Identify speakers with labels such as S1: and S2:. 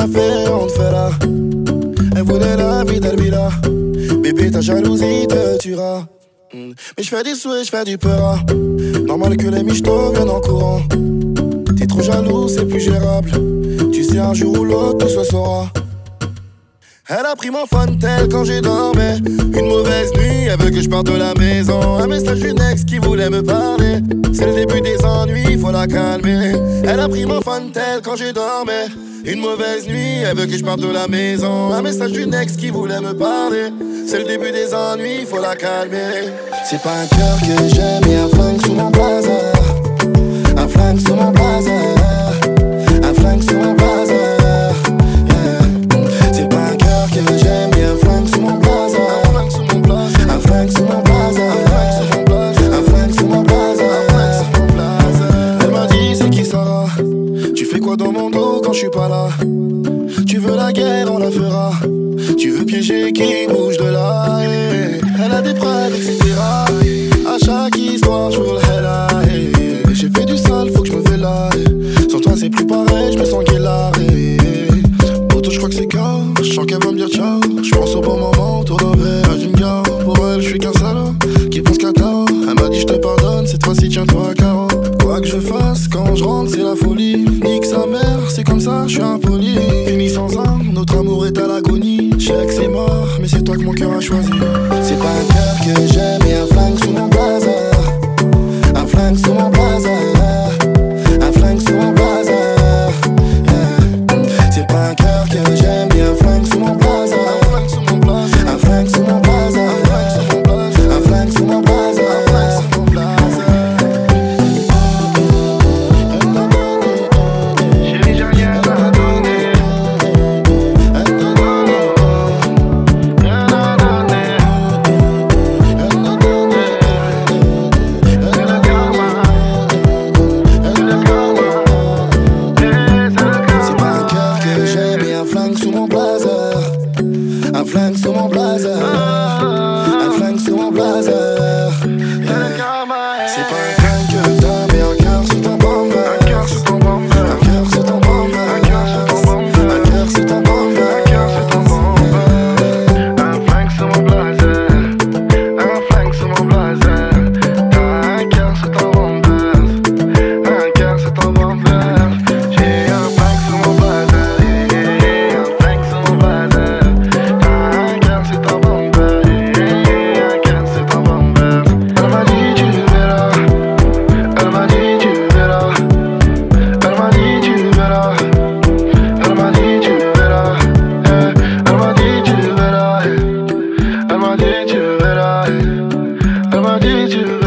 S1: fait, on te fera. Elle voulait la vie d'Alvila. Bébé, ta jalousie te tuera. Hmm. Mais je fais du souhait, je fais du peur. Normal que les michtos viennent en courant. T'es trop jaloux, c'est plus gérable. Tu sais, un jour ou l'autre, tout se saura. Elle a pris mon tel quand j'ai dormi. Une mauvaise nuit, elle veut que je parte de la maison. Un message d'une ex qui voulait me parler. C'est le début des ennuis, faut la calmer. Elle a pris mon tel quand j'ai dormi. Une mauvaise nuit, elle veut que je parte de la maison. Un message d'une ex qui voulait me parler. C'est le début des ennuis, faut la calmer. C'est pas un cœur que j'aime, un flingue sous mon blazer. Un flingue sous mon blazer. Je suis pas là. Tu veux la guerre, on la fera. Tu veux piéger qui bouge de là. Elle a des preuves, etc. À chaque histoire, je le J'ai fait du sale, faut que je me fais là. Sans toi, c'est plus pareil, je me sens qu'elle a. Pour je crois que c'est chaos. Je sens qu'elle va me dire ciao. Je pense au bon moment, autour d'un verre d'une gare. Pour elle, je suis qu'un salaud qui pense qu'à toi. Elle m'a dit, je te pardonne, cette fois-ci, tiens-toi à carreau. Quoi que je fasse, quand je rentre, c'est la folie. Je suis impoli. Fini sans un, notre amour est à l'agonie. Je sais c'est mort, mais c'est toi que mon cœur a choisi. C'est pas un cœur que j'aime
S2: Elle m'a dit tu verras, elle m'a dit tu verras.